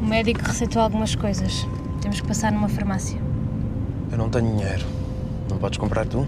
O médico receitou algumas coisas. Temos que passar numa farmácia. Eu não tenho dinheiro. Não podes comprar tu?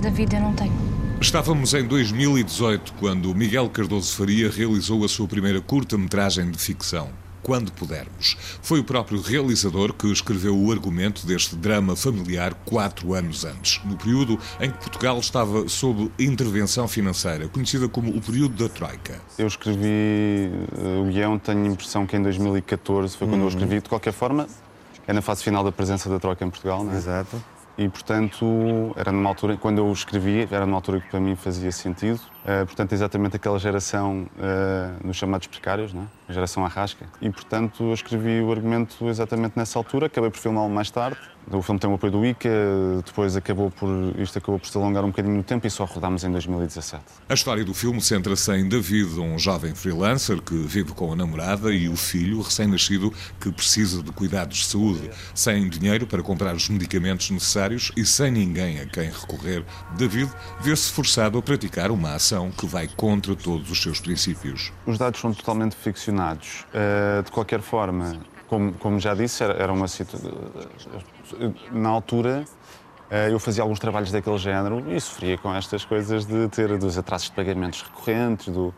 David, eu não tenho. Estávamos em 2018 quando Miguel Cardoso Faria realizou a sua primeira curta-metragem de ficção. Quando pudermos. Foi o próprio realizador que escreveu o argumento deste drama familiar quatro anos antes, no período em que Portugal estava sob intervenção financeira, conhecida como o período da Troika. Eu escrevi uh, o guião, tenho a impressão que em 2014 foi quando eu escrevi. De qualquer forma, é na fase final da presença da Troika em Portugal, não é? Exato. E, portanto, era numa altura, quando eu escrevi, era numa altura que para mim fazia sentido. Uh, portanto, exatamente aquela geração uh, nos chamados precários, não é? a geração arrasca. E, portanto, eu escrevi o argumento exatamente nessa altura, acabei por filmá-lo mais tarde. O filme tem o apoio do ICA, depois acabou por, isto acabou por se alongar um bocadinho no tempo e só rodámos em 2017. A história do filme centra-se em David, um jovem freelancer que vive com a namorada e o filho recém-nascido que precisa de cuidados de saúde. Sem dinheiro para comprar os medicamentos necessários e sem ninguém a quem recorrer, David vê-se forçado a praticar uma ação que vai contra todos os seus princípios. Os dados são totalmente ficcionados. Uh, de qualquer forma, como, como já disse, era, era uma situação. Na altura, uh, eu fazia alguns trabalhos daquele género e sofria com estas coisas de ter dos atrasos de pagamentos recorrentes, do,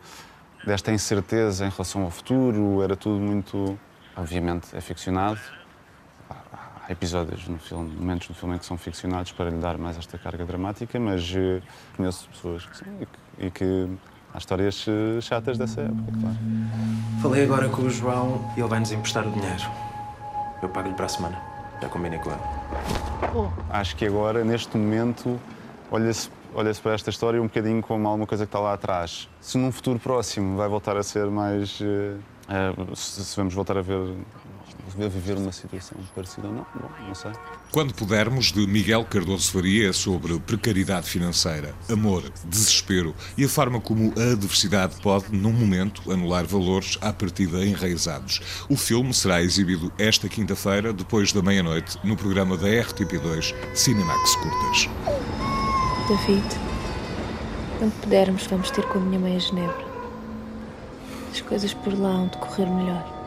desta incerteza em relação ao futuro. Era tudo muito. Obviamente, é ficcionado. Há episódios no filme, momentos no filme que são ficcionados para lhe dar mais esta carga dramática, mas uh, conheço pessoas que sim e que, e que Há histórias eh, chatas dessa época, claro. Falei agora com o João e ele vai-nos emprestar o dinheiro. Eu pago-lhe para a semana. Já combinei com ele. Acho que agora, neste momento, olha-se olha para esta história um bocadinho como alguma coisa que está lá atrás. Se num futuro próximo vai voltar a ser mais. Uh, uh, se, se vamos voltar a ver. a viver uma situação parecida ou não, bom, não sei. Quando pudermos, de Miguel Cardoso Faria, é sobre precariedade financeira, amor, desespero e a forma como a adversidade pode, num momento, anular valores à partida enraizados. O filme será exibido esta quinta-feira, depois da meia-noite, no programa da RTP2 Cinemax Curtas. David, quando pudermos, vamos ter com a minha mãe a Genebra. As coisas por lá hão de correr melhor.